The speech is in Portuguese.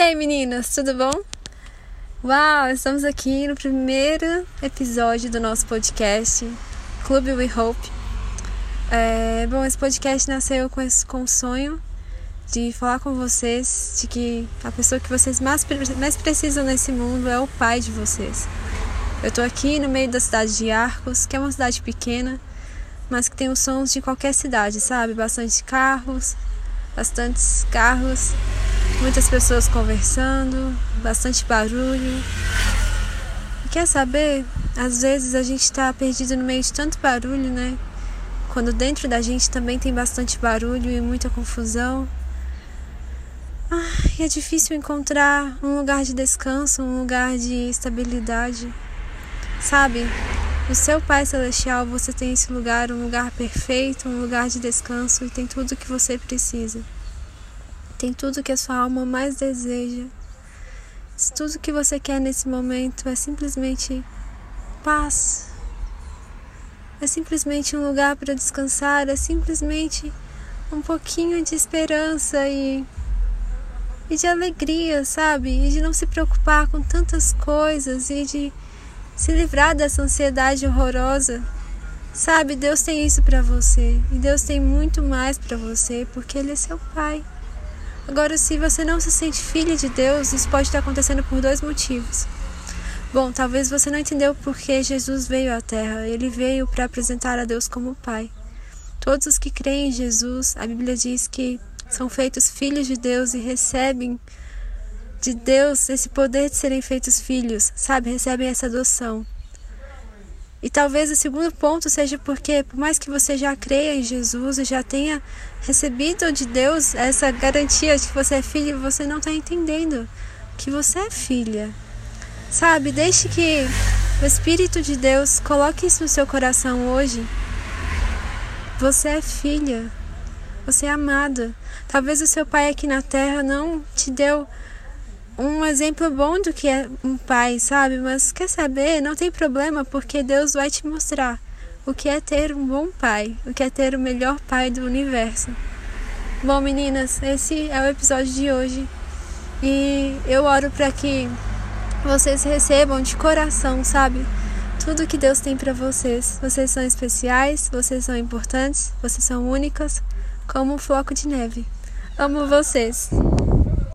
E aí meninas, tudo bom? Uau, estamos aqui no primeiro episódio do nosso podcast Clube We Hope. É, bom, esse podcast nasceu com, esse, com o sonho de falar com vocês de que a pessoa que vocês mais, mais precisam nesse mundo é o pai de vocês. Eu tô aqui no meio da cidade de Arcos, que é uma cidade pequena, mas que tem os sons de qualquer cidade, sabe? Bastante carros, bastantes carros, muitas pessoas conversando, bastante barulho. Quer saber? Às vezes a gente está perdido no meio de tanto barulho, né? Quando dentro da gente também tem bastante barulho e muita confusão. Ah, e é difícil encontrar um lugar de descanso, um lugar de estabilidade. Sabe? No seu Pai Celestial você tem esse lugar, um lugar perfeito, um lugar de descanso e tem tudo o que você precisa. Tem tudo que a sua alma mais deseja. Tudo que você quer nesse momento é simplesmente paz. É simplesmente um lugar para descansar, é simplesmente um pouquinho de esperança e, e de alegria, sabe? E de não se preocupar com tantas coisas e de se livrar dessa ansiedade horrorosa. Sabe, Deus tem isso para você e Deus tem muito mais para você porque Ele é seu Pai. Agora, se você não se sente filha de Deus, isso pode estar acontecendo por dois motivos. Bom, talvez você não entendeu por que Jesus veio à Terra. Ele veio para apresentar a Deus como Pai. Todos os que creem em Jesus, a Bíblia diz que são feitos filhos de Deus e recebem de Deus esse poder de serem feitos filhos, sabe? Recebem essa adoção. E talvez o segundo ponto seja porque, por mais que você já creia em Jesus e já tenha recebido de Deus essa garantia de que você é filho, você não está entendendo que você é filha. Sabe? Deixe que o Espírito de Deus coloque isso no seu coração hoje. Você é filha. Você é amada. Talvez o seu pai aqui na terra não te deu um exemplo bom do que é um pai, sabe? Mas quer saber? Não tem problema, porque Deus vai te mostrar o que é ter um bom pai, o que é ter o melhor pai do universo. Bom, meninas, esse é o episódio de hoje. E eu oro para que vocês recebam de coração, sabe? Tudo que Deus tem para vocês. Vocês são especiais, vocês são importantes, vocês são únicas, como um floco de neve. Amo vocês.